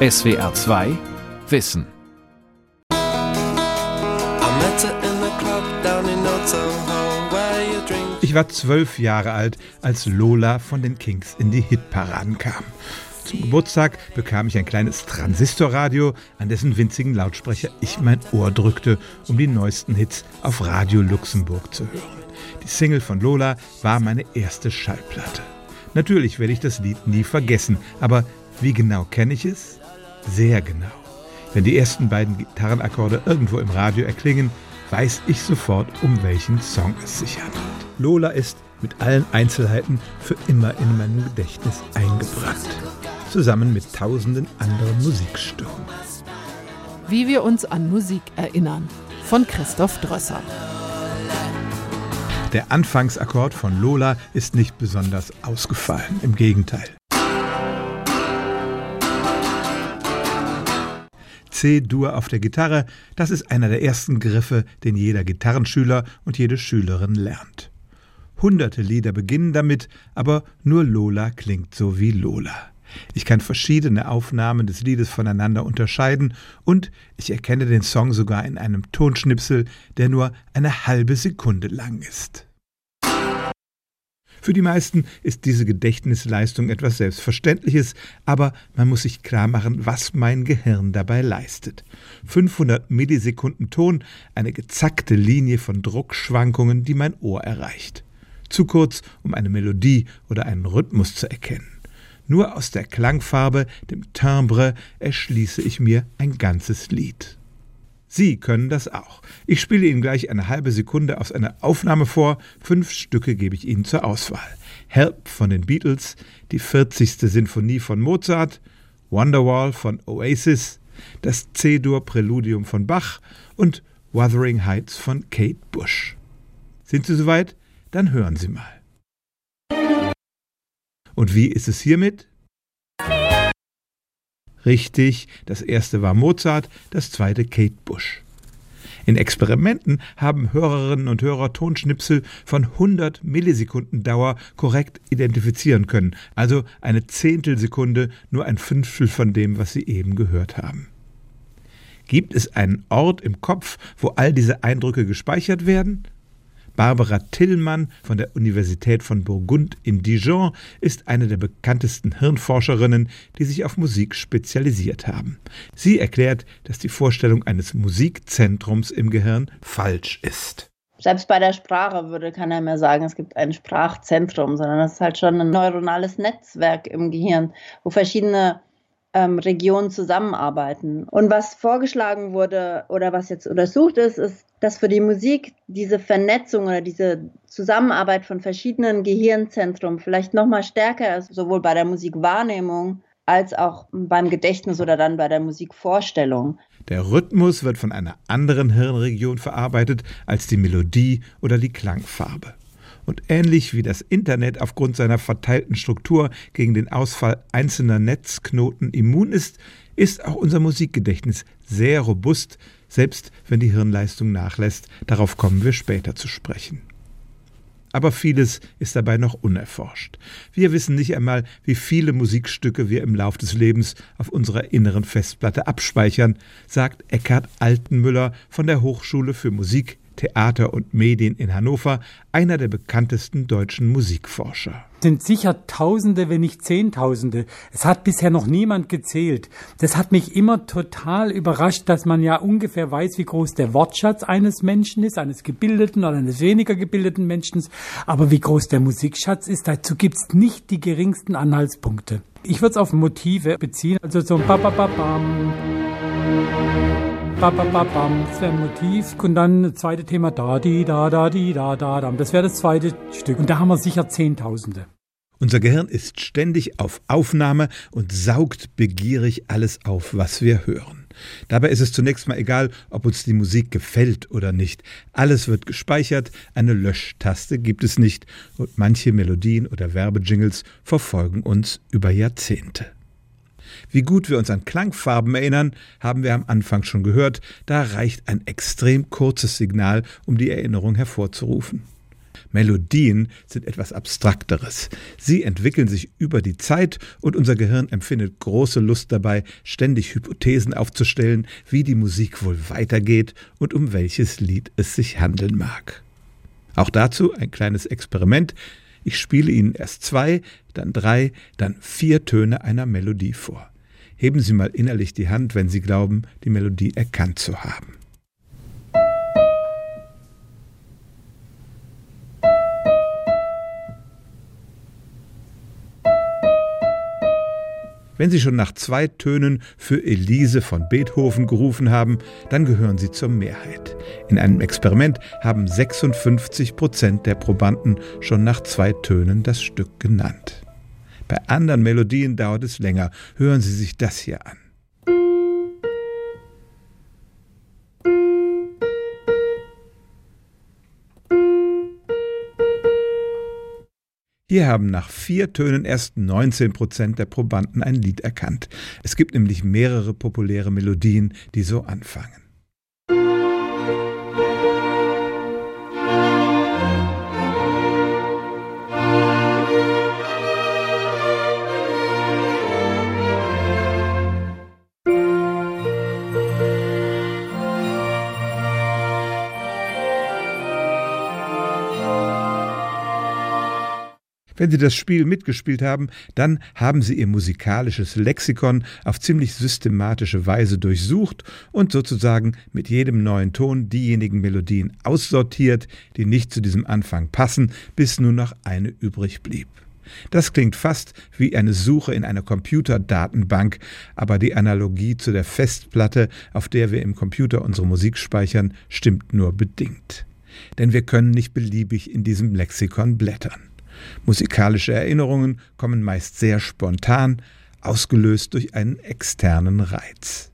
SWR 2 Wissen. Ich war zwölf Jahre alt, als Lola von den Kings in die Hitparaden kam. Zum Geburtstag bekam ich ein kleines Transistorradio, an dessen winzigen Lautsprecher ich mein Ohr drückte, um die neuesten Hits auf Radio Luxemburg zu hören. Die Single von Lola war meine erste Schallplatte. Natürlich werde ich das Lied nie vergessen, aber wie genau kenne ich es? Sehr genau. Wenn die ersten beiden Gitarrenakkorde irgendwo im Radio erklingen, weiß ich sofort, um welchen Song es sich handelt. Lola ist mit allen Einzelheiten für immer in meinem Gedächtnis eingebrannt, zusammen mit tausenden anderen Musikstücken. Wie wir uns an Musik erinnern, von Christoph Drösser. Der Anfangsakkord von Lola ist nicht besonders ausgefallen, im Gegenteil. C-Dur auf der Gitarre, das ist einer der ersten Griffe, den jeder Gitarrenschüler und jede Schülerin lernt. Hunderte Lieder beginnen damit, aber nur Lola klingt so wie Lola. Ich kann verschiedene Aufnahmen des Liedes voneinander unterscheiden und ich erkenne den Song sogar in einem Tonschnipsel, der nur eine halbe Sekunde lang ist. Für die meisten ist diese Gedächtnisleistung etwas Selbstverständliches, aber man muss sich klar machen, was mein Gehirn dabei leistet. 500 Millisekunden Ton, eine gezackte Linie von Druckschwankungen, die mein Ohr erreicht. Zu kurz, um eine Melodie oder einen Rhythmus zu erkennen. Nur aus der Klangfarbe, dem Timbre, erschließe ich mir ein ganzes Lied. Sie können das auch. Ich spiele Ihnen gleich eine halbe Sekunde aus einer Aufnahme vor. Fünf Stücke gebe ich Ihnen zur Auswahl. Help von den Beatles, die 40. Sinfonie von Mozart, Wonderwall von Oasis, das C-Dur-Präludium von Bach und Wuthering Heights von Kate Bush. Sind Sie soweit? Dann hören Sie mal. Und wie ist es hiermit? Richtig, das erste war Mozart, das zweite Kate Bush. In Experimenten haben Hörerinnen und Hörer Tonschnipsel von 100 Millisekunden Dauer korrekt identifizieren können, also eine Zehntelsekunde, nur ein Fünftel von dem, was sie eben gehört haben. Gibt es einen Ort im Kopf, wo all diese Eindrücke gespeichert werden? Barbara Tillmann von der Universität von Burgund in Dijon ist eine der bekanntesten Hirnforscherinnen, die sich auf Musik spezialisiert haben. Sie erklärt, dass die Vorstellung eines Musikzentrums im Gehirn falsch ist. Selbst bei der Sprache würde keiner mehr sagen, es gibt ein Sprachzentrum, sondern es ist halt schon ein neuronales Netzwerk im Gehirn, wo verschiedene ähm, Regionen zusammenarbeiten. Und was vorgeschlagen wurde oder was jetzt untersucht ist, ist, dass für die Musik diese Vernetzung oder diese Zusammenarbeit von verschiedenen Gehirnzentren vielleicht noch mal stärker ist, sowohl bei der Musikwahrnehmung als auch beim Gedächtnis oder dann bei der Musikvorstellung. Der Rhythmus wird von einer anderen Hirnregion verarbeitet als die Melodie oder die Klangfarbe. Und ähnlich wie das Internet aufgrund seiner verteilten Struktur gegen den Ausfall einzelner Netzknoten immun ist, ist auch unser Musikgedächtnis sehr robust, selbst wenn die Hirnleistung nachlässt. Darauf kommen wir später zu sprechen. Aber vieles ist dabei noch unerforscht. Wir wissen nicht einmal, wie viele Musikstücke wir im Lauf des Lebens auf unserer inneren Festplatte abspeichern, sagt Eckhard Altenmüller von der Hochschule für Musik, Theater und Medien in Hannover, einer der bekanntesten deutschen Musikforscher. Es sind sicher Tausende, wenn nicht Zehntausende. Es hat bisher noch niemand gezählt. Das hat mich immer total überrascht, dass man ja ungefähr weiß, wie groß der Wortschatz eines Menschen ist, eines gebildeten oder eines weniger gebildeten Menschen. Aber wie groß der Musikschatz ist, dazu gibt es nicht die geringsten Anhaltspunkte. Ich würde es auf Motive beziehen, also so ein Babababam. Ba, ba, ba, bam. Das wäre ein Motiv. Und dann das zweite Thema da, di, da, da, di, da, da, da. Das wäre das zweite Stück. Und da haben wir sicher Zehntausende. Unser Gehirn ist ständig auf Aufnahme und saugt begierig alles auf, was wir hören. Dabei ist es zunächst mal egal, ob uns die Musik gefällt oder nicht. Alles wird gespeichert, eine Löschtaste gibt es nicht und manche Melodien oder Werbejingles verfolgen uns über Jahrzehnte. Wie gut wir uns an Klangfarben erinnern, haben wir am Anfang schon gehört, da reicht ein extrem kurzes Signal, um die Erinnerung hervorzurufen. Melodien sind etwas Abstrakteres. Sie entwickeln sich über die Zeit und unser Gehirn empfindet große Lust dabei, ständig Hypothesen aufzustellen, wie die Musik wohl weitergeht und um welches Lied es sich handeln mag. Auch dazu ein kleines Experiment. Ich spiele Ihnen erst zwei, dann drei, dann vier Töne einer Melodie vor. Heben Sie mal innerlich die Hand, wenn Sie glauben, die Melodie erkannt zu haben. Wenn Sie schon nach zwei Tönen für Elise von Beethoven gerufen haben, dann gehören Sie zur Mehrheit. In einem Experiment haben 56 Prozent der Probanden schon nach zwei Tönen das Stück genannt. Bei anderen Melodien dauert es länger. Hören Sie sich das hier an. Hier haben nach vier Tönen erst 19 Prozent der Probanden ein Lied erkannt. Es gibt nämlich mehrere populäre Melodien, die so anfangen. Wenn Sie das Spiel mitgespielt haben, dann haben Sie Ihr musikalisches Lexikon auf ziemlich systematische Weise durchsucht und sozusagen mit jedem neuen Ton diejenigen Melodien aussortiert, die nicht zu diesem Anfang passen, bis nur noch eine übrig blieb. Das klingt fast wie eine Suche in einer Computerdatenbank, aber die Analogie zu der Festplatte, auf der wir im Computer unsere Musik speichern, stimmt nur bedingt. Denn wir können nicht beliebig in diesem Lexikon blättern. Musikalische Erinnerungen kommen meist sehr spontan, ausgelöst durch einen externen Reiz.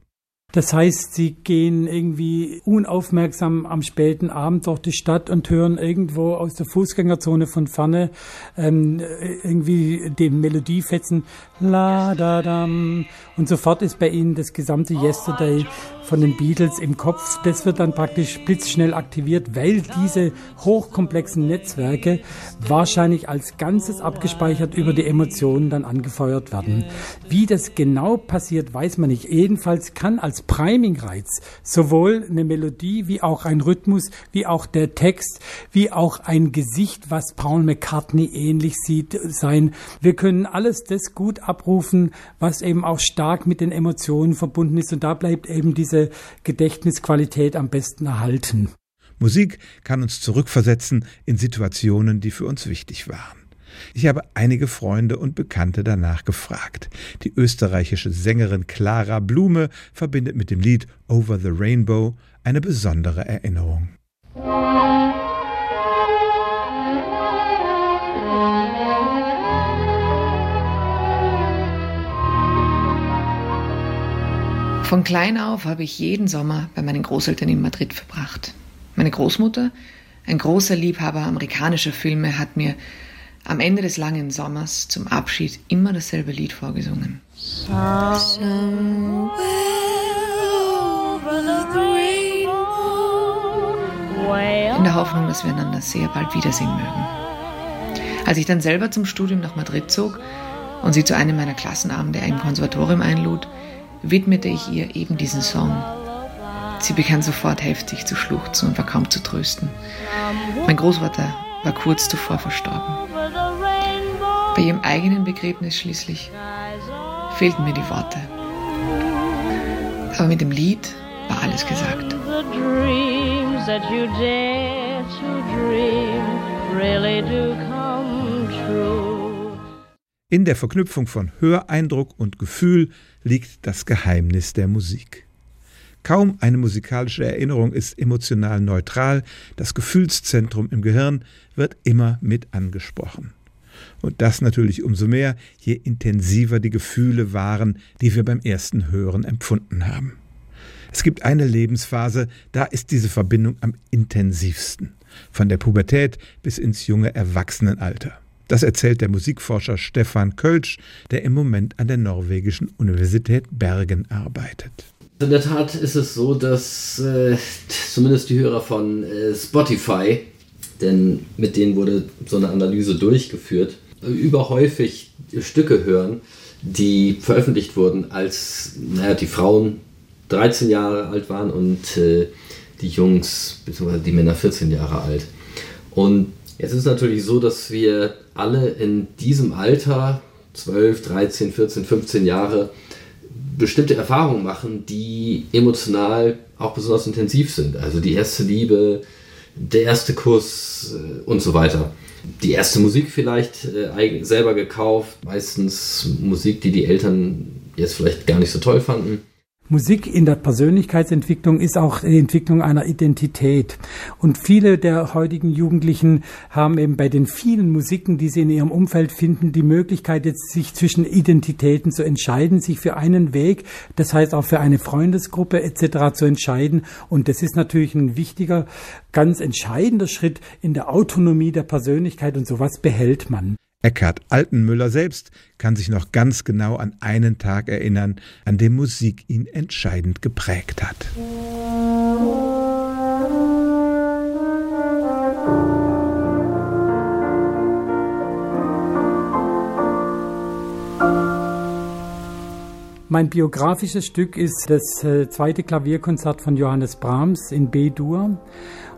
Das heißt, sie gehen irgendwie unaufmerksam am späten Abend durch die Stadt und hören irgendwo aus der Fußgängerzone von ferne ähm, irgendwie den Melodiefetzen La da dam und sofort ist bei ihnen das gesamte Yesterday von den Beatles im Kopf. Das wird dann praktisch blitzschnell aktiviert, weil diese hochkomplexen Netzwerke wahrscheinlich als Ganzes abgespeichert über die Emotionen dann angefeuert werden. Wie das genau passiert, weiß man nicht. Jedenfalls kann als Priming-Reiz sowohl eine Melodie wie auch ein Rhythmus, wie auch der Text, wie auch ein Gesicht, was Paul McCartney ähnlich sieht, sein. Wir können alles das gut abrufen, was eben auch stark mit den Emotionen verbunden ist. Und da bleibt eben diese diese Gedächtnisqualität am besten erhalten. Musik kann uns zurückversetzen in Situationen, die für uns wichtig waren. Ich habe einige Freunde und Bekannte danach gefragt. Die österreichische Sängerin Clara Blume verbindet mit dem Lied Over the Rainbow eine besondere Erinnerung. Von klein auf habe ich jeden Sommer bei meinen Großeltern in Madrid verbracht. Meine Großmutter, ein großer Liebhaber amerikanischer Filme, hat mir am Ende des langen Sommers zum Abschied immer dasselbe Lied vorgesungen. In der Hoffnung, dass wir einander sehr bald wiedersehen mögen. Als ich dann selber zum Studium nach Madrid zog und sie zu einem meiner Klassenabende im Konservatorium einlud, widmete ich ihr eben diesen Song. Sie begann sofort heftig zu schluchzen und war kaum zu trösten. Mein Großvater war kurz zuvor verstorben. Bei ihrem eigenen Begräbnis schließlich fehlten mir die Worte. Aber mit dem Lied war alles gesagt. In der Verknüpfung von Höreindruck und Gefühl liegt das Geheimnis der Musik. Kaum eine musikalische Erinnerung ist emotional neutral, das Gefühlszentrum im Gehirn wird immer mit angesprochen. Und das natürlich umso mehr, je intensiver die Gefühle waren, die wir beim ersten Hören empfunden haben. Es gibt eine Lebensphase, da ist diese Verbindung am intensivsten, von der Pubertät bis ins junge Erwachsenenalter. Das erzählt der Musikforscher Stefan Kölsch, der im Moment an der norwegischen Universität Bergen arbeitet. In der Tat ist es so, dass äh, zumindest die Hörer von äh, Spotify denn mit denen wurde so eine Analyse durchgeführt, überhäufig Stücke hören, die veröffentlicht wurden, als naja, die Frauen 13 Jahre alt waren und äh, die Jungs bzw. die Männer 14 Jahre alt. Und jetzt ist natürlich so, dass wir alle in diesem Alter, 12, 13, 14, 15 Jahre, bestimmte Erfahrungen machen, die emotional auch besonders intensiv sind. Also die erste Liebe, der erste Kuss äh, und so weiter. Die erste Musik vielleicht äh, selber gekauft, meistens Musik, die die Eltern jetzt vielleicht gar nicht so toll fanden. Musik in der Persönlichkeitsentwicklung ist auch die Entwicklung einer Identität. Und viele der heutigen Jugendlichen haben eben bei den vielen Musiken, die sie in ihrem Umfeld finden, die Möglichkeit, jetzt sich zwischen Identitäten zu entscheiden, sich für einen Weg, das heißt auch für eine Freundesgruppe etc. zu entscheiden. Und das ist natürlich ein wichtiger, ganz entscheidender Schritt in der Autonomie der Persönlichkeit und sowas behält man. Eckhard Altenmüller selbst kann sich noch ganz genau an einen Tag erinnern, an dem Musik ihn entscheidend geprägt hat. Mein biografisches Stück ist das äh, zweite Klavierkonzert von Johannes Brahms in B-Dur.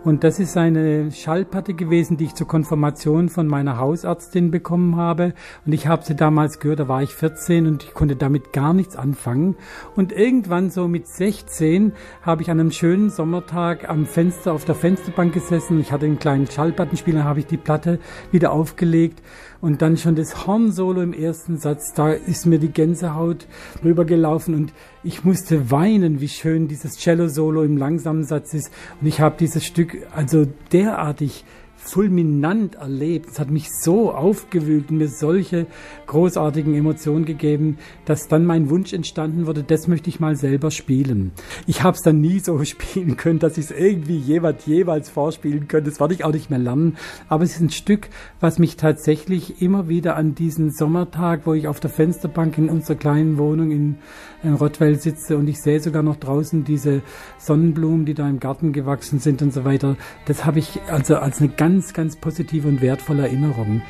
Und das ist eine Schallplatte gewesen, die ich zur Konfirmation von meiner Hausärztin bekommen habe. Und ich habe sie damals gehört, da war ich 14 und ich konnte damit gar nichts anfangen. Und irgendwann so mit 16 habe ich an einem schönen Sommertag am Fenster auf der Fensterbank gesessen. Ich hatte einen kleinen Schallplattenspieler, habe ich die Platte wieder aufgelegt und dann schon das Hornsolo im ersten Satz, da ist mir die Gänsehaut rübergelaufen und ich musste weinen, wie schön dieses Cello-Solo im langsamen Satz ist. Und ich habe dieses Stück also derartig fulminant erlebt. Es hat mich so aufgewühlt und mir solche großartigen Emotionen gegeben, dass dann mein Wunsch entstanden wurde, das möchte ich mal selber spielen. Ich habe es dann nie so spielen können, dass ich es irgendwie jeweils, jeweils vorspielen könnte. Das werde ich auch nicht mehr lernen. Aber es ist ein Stück, was mich tatsächlich immer wieder an diesen Sommertag, wo ich auf der Fensterbank in unserer kleinen Wohnung in, in Rottweil sitze und ich sehe sogar noch draußen diese Sonnenblumen, die da im Garten gewachsen sind und so weiter. Das habe ich also als eine ganz ganz, ganz positive und wertvolle Erinnerungen.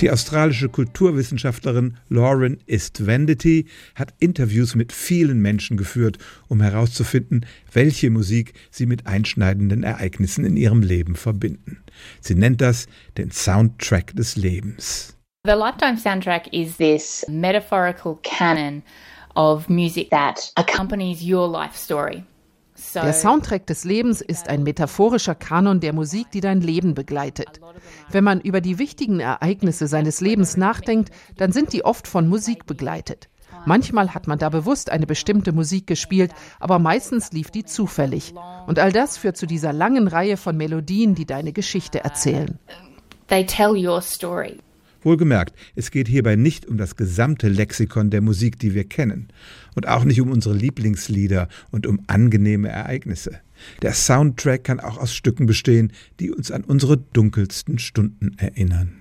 Die australische Kulturwissenschaftlerin Lauren Ist-Vendity hat Interviews mit vielen Menschen geführt, um herauszufinden, welche Musik sie mit einschneidenden Ereignissen in ihrem Leben verbinden. Sie nennt das den Soundtrack des Lebens. The Lifetime soundtrack is this metaphorical canon of music that accompanies your life story. Der Soundtrack des Lebens ist ein metaphorischer Kanon der Musik, die dein Leben begleitet. Wenn man über die wichtigen Ereignisse seines Lebens nachdenkt, dann sind die oft von Musik begleitet. Manchmal hat man da bewusst eine bestimmte Musik gespielt, aber meistens lief die zufällig. Und all das führt zu dieser langen Reihe von Melodien, die deine Geschichte erzählen. They tell your story. Wohlgemerkt, es geht hierbei nicht um das gesamte Lexikon der Musik, die wir kennen, und auch nicht um unsere Lieblingslieder und um angenehme Ereignisse. Der Soundtrack kann auch aus Stücken bestehen, die uns an unsere dunkelsten Stunden erinnern.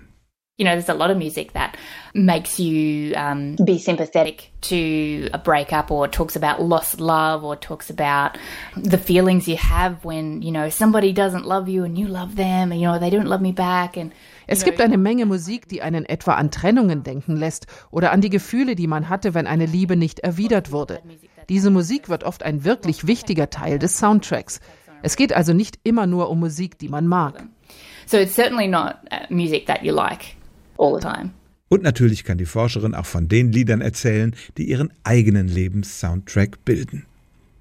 You know, there's a lot of music that makes you um, be sympathetic to a breakup or talks about lost love or talks about the feelings you have when, you know, somebody doesn't love you and you love them and, you know, they don't love me back and es gibt eine Menge Musik, die einen etwa an Trennungen denken lässt oder an die Gefühle, die man hatte, wenn eine Liebe nicht erwidert wurde. Diese Musik wird oft ein wirklich wichtiger Teil des Soundtracks. Es geht also nicht immer nur um Musik, die man mag. So it's certainly not uh, music that you like all the time. Und natürlich kann die Forscherin auch von den Liedern erzählen, die ihren eigenen Lebenssoundtrack bilden.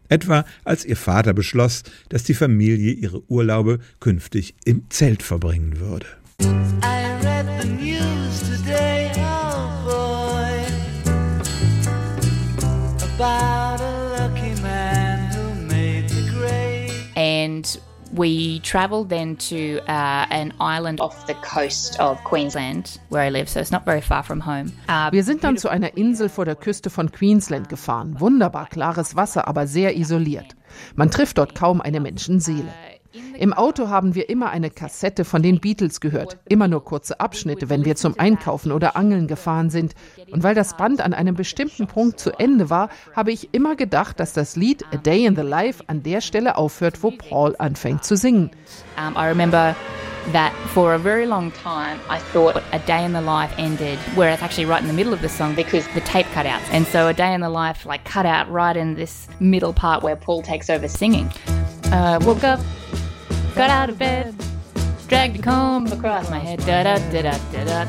Etwa als ihr Vater beschloss, dass die Familie ihre Urlaube künftig im Zelt verbringen würde. I read the news today, oh boy, about a lucky man who made the grade. And we travelled then to uh, an island off the coast of Queensland, where I live, so it's not very far from home. Uh, Wir sind dann zu einer Insel vor der Küste von Queensland gefahren. Wunderbar klares Wasser, aber sehr isoliert. Man trifft dort kaum eine Menschenseele. Im Auto haben wir immer eine Kassette von den Beatles gehört, immer nur kurze Abschnitte, wenn wir zum Einkaufen oder Angeln gefahren sind. Und weil das Band an einem bestimmten Punkt zu Ende war, habe ich immer gedacht, dass das Lied A Day in the Life an der Stelle aufhört, wo Paul anfängt zu singen. Um, I remember that for a very long time I thought A Day in the Life ended where it's actually right in the middle of the song because the tape cut out. And so A Day in the Life like cut out right in this middle part where Paul takes over singing. Uh, woke up, got out of bed, dragged a comb across my head, da da da da da da.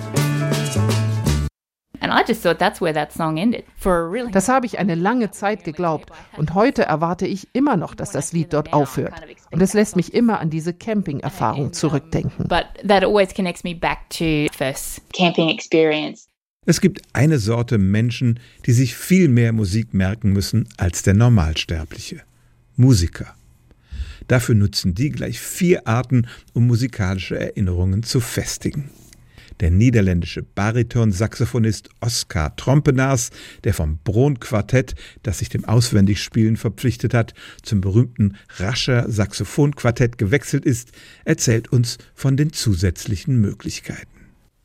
Das habe ich eine lange Zeit geglaubt und heute erwarte ich immer noch, dass das Lied dort aufhört. Und es lässt mich immer an diese Camping-Erfahrung zurückdenken. Es gibt eine Sorte Menschen, die sich viel mehr Musik merken müssen als der Normalsterbliche. Musiker. Dafür nutzen die gleich vier Arten, um musikalische Erinnerungen zu festigen der niederländische Bariton-Saxophonist Oskar Trompenaars, der vom Bron-Quartett, das sich dem Auswendigspielen verpflichtet hat, zum berühmten Rascher Saxophonquartett gewechselt ist, erzählt uns von den zusätzlichen Möglichkeiten.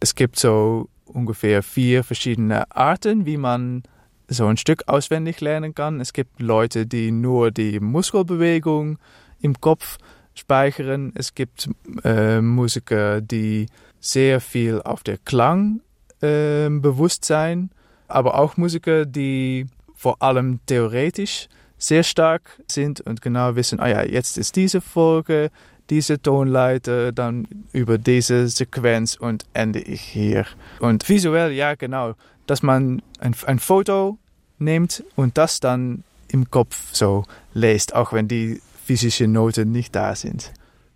Es gibt so ungefähr vier verschiedene Arten, wie man so ein Stück auswendig lernen kann. Es gibt Leute, die nur die Muskelbewegung im Kopf speichern. Es gibt äh, Musiker, die sehr viel auf der Klang äh, bewusst sein, aber auch Musiker, die vor allem theoretisch sehr stark sind und genau wissen, ah ja, jetzt ist diese Folge, diese Tonleiter, dann über diese Sequenz und ende ich hier. Und visuell, ja genau, dass man ein, ein Foto nimmt und das dann im Kopf so lässt, auch wenn die physischen Noten nicht da sind.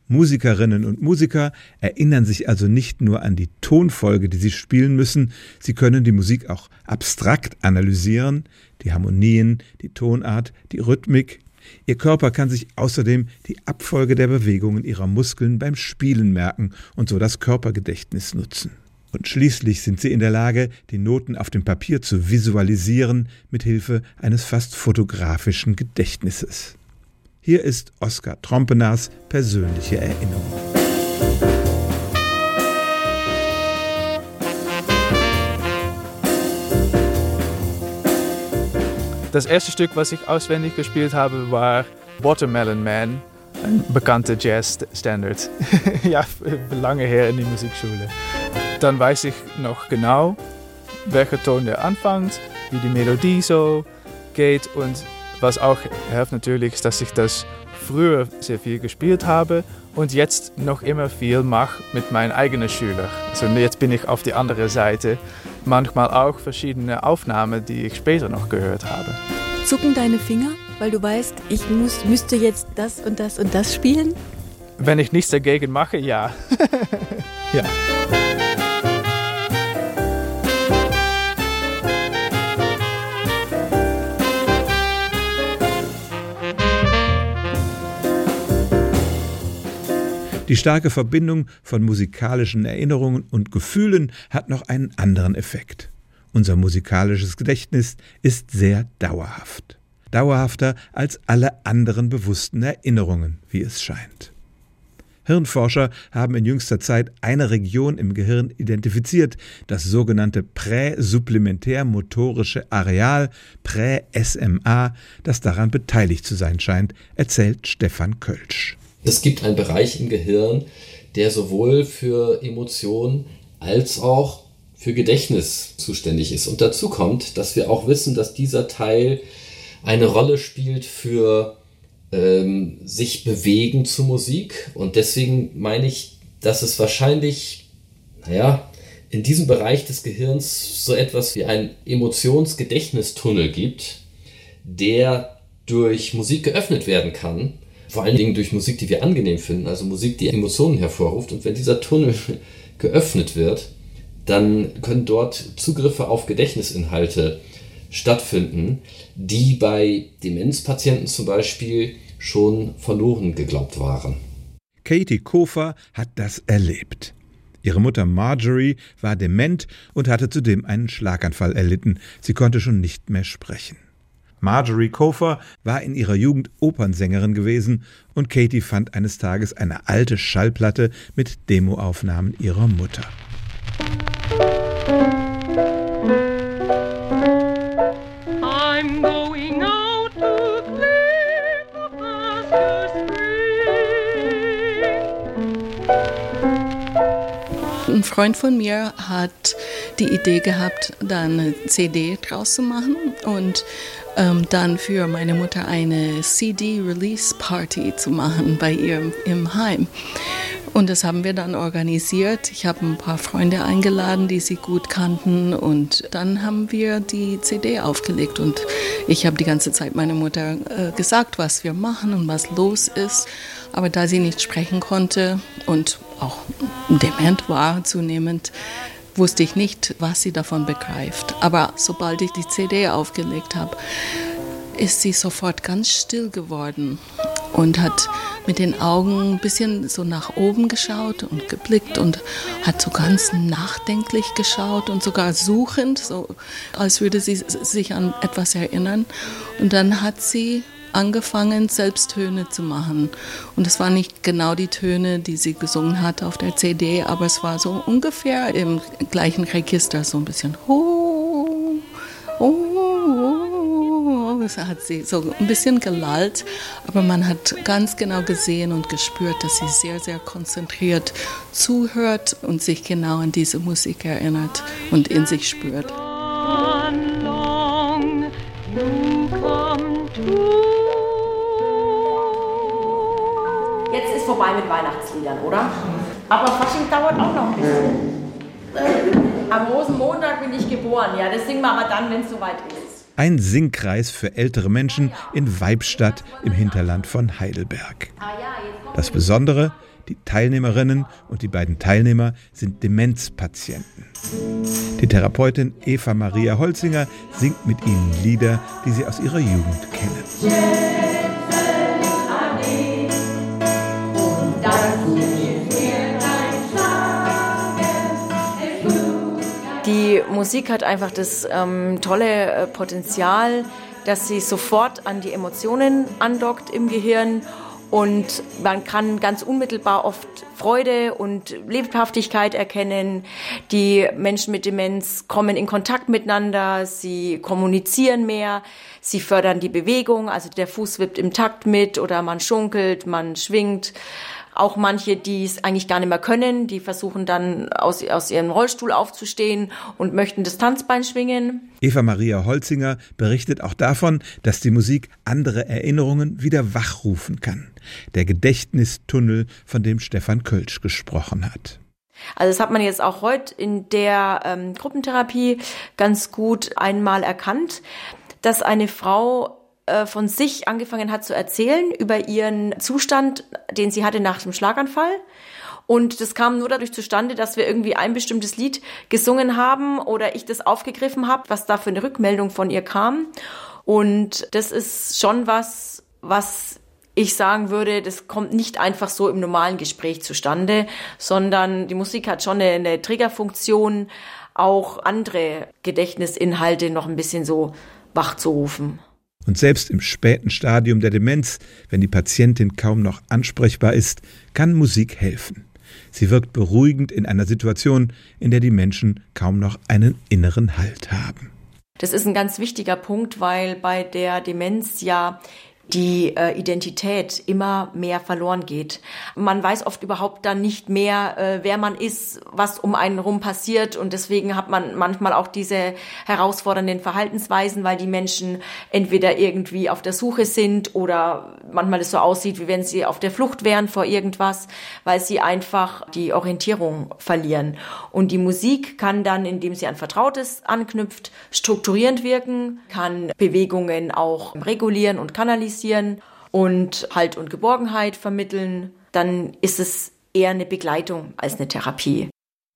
Musikerinnen und Musiker erinnern sich also nicht nur an die Tonfolge, die sie spielen müssen, sie können die Musik auch abstrakt analysieren, die Harmonien, die Tonart, die Rhythmik. Ihr Körper kann sich außerdem die Abfolge der Bewegungen ihrer Muskeln beim Spielen merken und so das Körpergedächtnis nutzen. Und schließlich sind sie in der Lage, die Noten auf dem Papier zu visualisieren mit Hilfe eines fast fotografischen Gedächtnisses. Hier ist Oskar Trompenaars persönliche Erinnerung. Das erste Stück, was ich auswendig gespielt habe, war Watermelon Man, ein bekannter Jazz-Standard. ja, lange her in die Musikschule. Dann weiß ich noch genau, welcher Ton der anfängt, wie die Melodie so geht und was auch hilft natürlich, ist, dass ich das früher sehr viel gespielt habe und jetzt noch immer viel mache mit meinen eigenen Schülern. Also jetzt bin ich auf die andere Seite. Manchmal auch verschiedene Aufnahmen, die ich später noch gehört habe. Zucken deine Finger, weil du weißt, ich muss, müsste jetzt das und das und das spielen? Wenn ich nichts dagegen mache, ja. ja. Die starke Verbindung von musikalischen Erinnerungen und Gefühlen hat noch einen anderen Effekt. Unser musikalisches Gedächtnis ist sehr dauerhaft. Dauerhafter als alle anderen bewussten Erinnerungen, wie es scheint. Hirnforscher haben in jüngster Zeit eine Region im Gehirn identifiziert, das sogenannte präsupplementärmotorische Areal, Prä-SMA, das daran beteiligt zu sein scheint, erzählt Stefan Kölsch. Es gibt einen Bereich im Gehirn, der sowohl für Emotionen als auch für Gedächtnis zuständig ist. Und dazu kommt, dass wir auch wissen, dass dieser Teil eine Rolle spielt für ähm, sich bewegen zu Musik. Und deswegen meine ich, dass es wahrscheinlich, naja, in diesem Bereich des Gehirns so etwas wie einen Emotionsgedächtnistunnel gibt, der durch Musik geöffnet werden kann vor allen Dingen durch Musik, die wir angenehm finden, also Musik, die Emotionen hervorruft. Und wenn dieser Tunnel geöffnet wird, dann können dort Zugriffe auf Gedächtnisinhalte stattfinden, die bei Demenzpatienten zum Beispiel schon verloren geglaubt waren. Katie Kofer hat das erlebt. Ihre Mutter Marjorie war dement und hatte zudem einen Schlaganfall erlitten. Sie konnte schon nicht mehr sprechen. Marjorie Kofer war in ihrer Jugend Opernsängerin gewesen und Katie fand eines Tages eine alte Schallplatte mit Demoaufnahmen ihrer Mutter. Freund von mir hat die Idee gehabt, da eine CD draus zu machen und ähm, dann für meine Mutter eine CD-Release-Party zu machen bei ihr im Heim. Und das haben wir dann organisiert. Ich habe ein paar Freunde eingeladen, die sie gut kannten. Und dann haben wir die CD aufgelegt. Und ich habe die ganze Zeit meiner Mutter äh, gesagt, was wir machen und was los ist. Aber da sie nicht sprechen konnte und auch dement war zunehmend, wusste ich nicht, was sie davon begreift. Aber sobald ich die CD aufgelegt habe, ist sie sofort ganz still geworden und hat mit den Augen ein bisschen so nach oben geschaut und geblickt und hat so ganz nachdenklich geschaut und sogar suchend, so als würde sie sich an etwas erinnern. Und dann hat sie angefangen, selbst Töne zu machen. Und es waren nicht genau die Töne, die sie gesungen hat auf der CD, aber es war so ungefähr im gleichen Register, so ein bisschen. Oh, oh, oh. Das hat sie so ein bisschen gelallt, aber man hat ganz genau gesehen und gespürt, dass sie sehr, sehr konzentriert zuhört und sich genau an diese Musik erinnert und in sich spürt. Vorbei mit Weihnachtsliedern, oder? Aber Fasching dauert auch noch ein bisschen. Am Rosenmontag bin ich geboren, ja, das singen wir aber dann, wenn es soweit ist. Ein Singkreis für ältere Menschen in Weibstadt im Hinterland von Heidelberg. Das Besondere, die Teilnehmerinnen und die beiden Teilnehmer sind Demenzpatienten. Die Therapeutin Eva Maria Holzinger singt mit ihnen Lieder, die sie aus ihrer Jugend kennen. Musik hat einfach das ähm, tolle äh, Potenzial, dass sie sofort an die Emotionen andockt im Gehirn und man kann ganz unmittelbar oft Freude und Lebhaftigkeit erkennen. Die Menschen mit Demenz kommen in Kontakt miteinander, sie kommunizieren mehr, sie fördern die Bewegung, also der Fuß wippt im Takt mit oder man schunkelt, man schwingt. Auch manche, die es eigentlich gar nicht mehr können, die versuchen dann aus, aus ihrem Rollstuhl aufzustehen und möchten das Tanzbein schwingen. Eva Maria Holzinger berichtet auch davon, dass die Musik andere Erinnerungen wieder wachrufen kann. Der Gedächtnistunnel, von dem Stefan Kölsch gesprochen hat. Also das hat man jetzt auch heute in der ähm, Gruppentherapie ganz gut einmal erkannt, dass eine Frau äh, von sich angefangen hat zu erzählen über ihren Zustand, den sie hatte nach dem Schlaganfall. Und das kam nur dadurch zustande, dass wir irgendwie ein bestimmtes Lied gesungen haben oder ich das aufgegriffen habe, was da für eine Rückmeldung von ihr kam. Und das ist schon was, was ich sagen würde, das kommt nicht einfach so im normalen Gespräch zustande, sondern die Musik hat schon eine, eine Triggerfunktion, auch andere Gedächtnisinhalte noch ein bisschen so wachzurufen. Und selbst im späten Stadium der Demenz, wenn die Patientin kaum noch ansprechbar ist, kann Musik helfen. Sie wirkt beruhigend in einer Situation, in der die Menschen kaum noch einen inneren Halt haben. Das ist ein ganz wichtiger Punkt, weil bei der Demenz ja die äh, Identität immer mehr verloren geht. Man weiß oft überhaupt dann nicht mehr, äh, wer man ist, was um einen rum passiert und deswegen hat man manchmal auch diese herausfordernden Verhaltensweisen, weil die Menschen entweder irgendwie auf der Suche sind oder manchmal es so aussieht, wie wenn sie auf der Flucht wären vor irgendwas, weil sie einfach die Orientierung verlieren. Und die Musik kann dann, indem sie an Vertrautes anknüpft, strukturierend wirken, kann Bewegungen auch regulieren und kanalisieren interessieren und Halt und Geborgenheit vermitteln, dann ist es eher eine Begleitung als eine Therapie.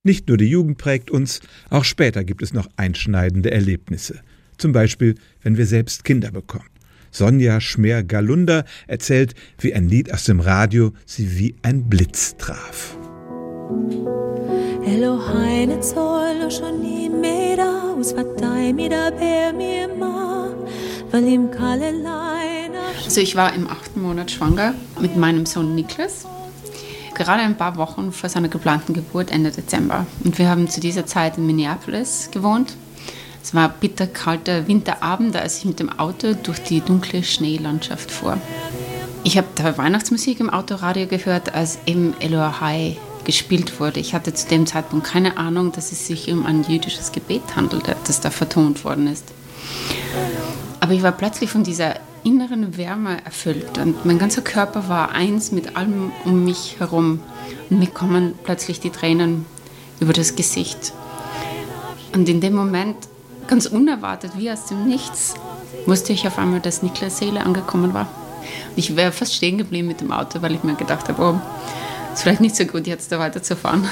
Nicht nur die Jugend prägt uns, auch später gibt es noch einschneidende Erlebnisse. Zum Beispiel, wenn wir selbst Kinder bekommen. Sonja Schmer-Galunder erzählt, wie ein Lied aus dem Radio sie wie ein Blitz traf. Elohine zoll och sjön i mera, hos fattai mida be mi ma. Also ich war im achten Monat schwanger mit meinem Sohn Niklas. Gerade ein paar Wochen vor seiner geplanten Geburt Ende Dezember. Und wir haben zu dieser Zeit in Minneapolis gewohnt. Es war bitterkalter Winterabend, als ich mit dem Auto durch die dunkle Schneelandschaft fuhr. Ich habe da Weihnachtsmusik im Autoradio gehört, als eben Eloah High gespielt wurde. Ich hatte zu dem Zeitpunkt keine Ahnung, dass es sich um ein jüdisches Gebet handelte, das da vertont worden ist. Aber ich war plötzlich von dieser inneren Wärme erfüllt und mein ganzer Körper war eins mit allem um mich herum. Und mir kommen plötzlich die Tränen über das Gesicht. Und in dem Moment, ganz unerwartet, wie aus dem Nichts, wusste ich auf einmal, dass Niklas Seele angekommen war. Und ich wäre fast stehen geblieben mit dem Auto, weil ich mir gedacht habe, oh, ist vielleicht nicht so gut, jetzt da weiterzufahren.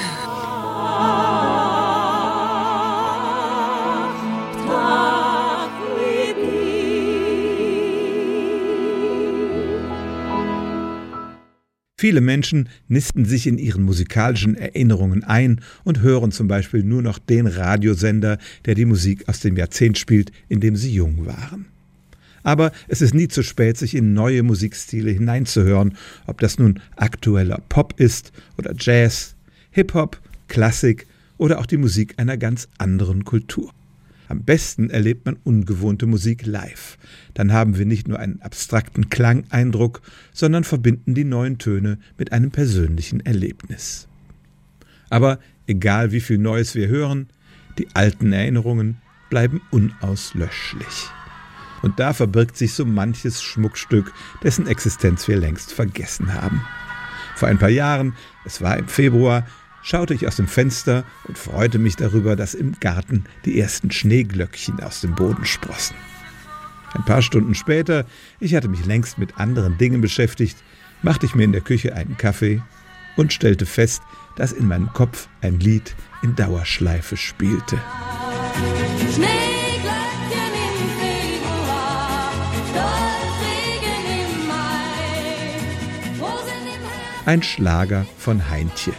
Viele Menschen nisten sich in ihren musikalischen Erinnerungen ein und hören zum Beispiel nur noch den Radiosender, der die Musik aus dem Jahrzehnt spielt, in dem sie jung waren. Aber es ist nie zu spät, sich in neue Musikstile hineinzuhören, ob das nun aktueller Pop ist oder Jazz, Hip-Hop, Klassik oder auch die Musik einer ganz anderen Kultur. Am besten erlebt man ungewohnte Musik live. Dann haben wir nicht nur einen abstrakten Klangeindruck, sondern verbinden die neuen Töne mit einem persönlichen Erlebnis. Aber egal wie viel Neues wir hören, die alten Erinnerungen bleiben unauslöschlich. Und da verbirgt sich so manches Schmuckstück, dessen Existenz wir längst vergessen haben. Vor ein paar Jahren, es war im Februar, schaute ich aus dem Fenster und freute mich darüber, dass im Garten die ersten Schneeglöckchen aus dem Boden sprossen. Ein paar Stunden später, ich hatte mich längst mit anderen Dingen beschäftigt, machte ich mir in der Küche einen Kaffee und stellte fest, dass in meinem Kopf ein Lied in Dauerschleife spielte. Ein Schlager von Heintje.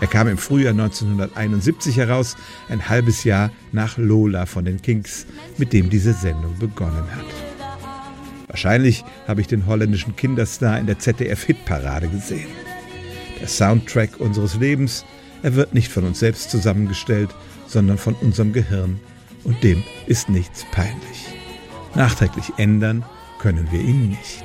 Er kam im Frühjahr 1971 heraus, ein halbes Jahr nach Lola von den Kings, mit dem diese Sendung begonnen hat. Wahrscheinlich habe ich den holländischen Kinderstar in der ZDF-Hitparade gesehen. Der Soundtrack unseres Lebens, er wird nicht von uns selbst zusammengestellt, sondern von unserem Gehirn und dem ist nichts peinlich. Nachträglich ändern können wir ihn nicht.